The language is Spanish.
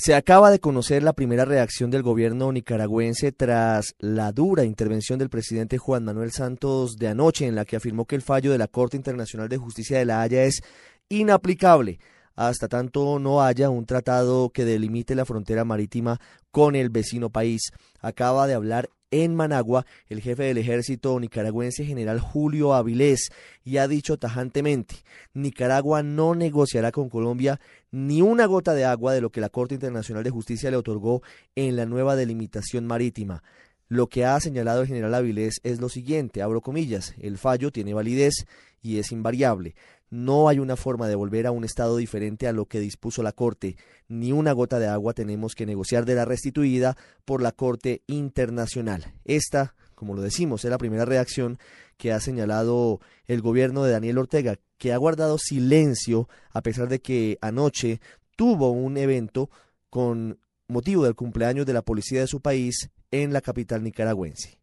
Se acaba de conocer la primera reacción del gobierno nicaragüense tras la dura intervención del presidente Juan Manuel Santos de anoche, en la que afirmó que el fallo de la Corte Internacional de Justicia de la Haya es inaplicable hasta tanto no haya un tratado que delimite la frontera marítima con el vecino país. Acaba de hablar en Managua el jefe del ejército nicaragüense general Julio Avilés y ha dicho tajantemente Nicaragua no negociará con Colombia ni una gota de agua de lo que la Corte Internacional de Justicia le otorgó en la nueva delimitación marítima. Lo que ha señalado el general Avilés es lo siguiente, abro comillas, el fallo tiene validez y es invariable. No hay una forma de volver a un estado diferente a lo que dispuso la Corte. Ni una gota de agua tenemos que negociar de la restituida por la Corte Internacional. Esta, como lo decimos, es la primera reacción que ha señalado el gobierno de Daniel Ortega, que ha guardado silencio a pesar de que anoche tuvo un evento con motivo del cumpleaños de la policía de su país en la capital nicaragüense.